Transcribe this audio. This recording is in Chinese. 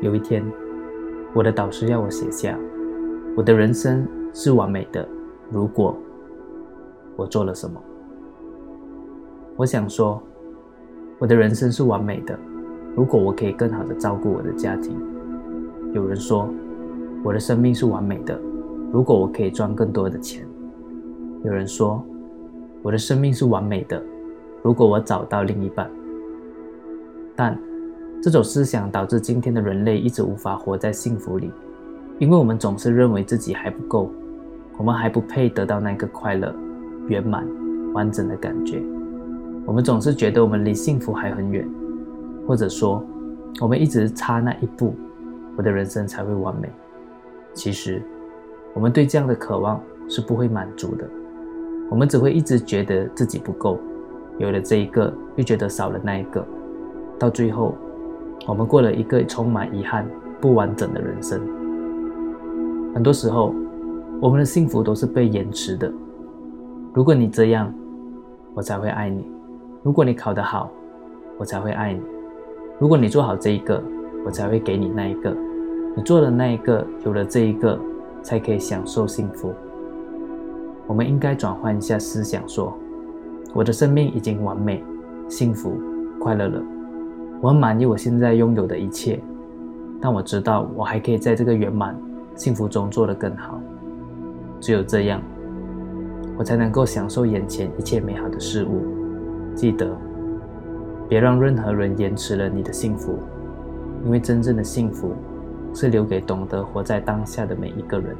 有一天，我的导师要我写下我的人生是完美的。如果我做了什么，我想说，我的人生是完美的。如果我可以更好的照顾我的家庭，有人说，我的生命是完美的。如果我可以赚更多的钱，有人说，我的生命是完美的。如果我找到另一半，但这种思想导致今天的人类一直无法活在幸福里，因为我们总是认为自己还不够，我们还不配得到那个快乐、圆满、完整的感觉。我们总是觉得我们离幸福还很远，或者说，我们一直差那一步，我的人生才会完美。其实，我们对这样的渴望是不会满足的，我们只会一直觉得自己不够，有了这一个又觉得少了那一个，到最后，我们过了一个充满遗憾、不完整的人生。很多时候，我们的幸福都是被延迟的。如果你这样，我才会爱你。如果你考得好，我才会爱你；如果你做好这一个，我才会给你那一个。你做了那一个，有了这一个，才可以享受幸福。我们应该转换一下思想，说：我的生命已经完美、幸福、快乐了。我很满意我现在拥有的一切，但我知道我还可以在这个圆满、幸福中做得更好。只有这样，我才能够享受眼前一切美好的事物。记得，别让任何人延迟了你的幸福，因为真正的幸福是留给懂得活在当下的每一个人。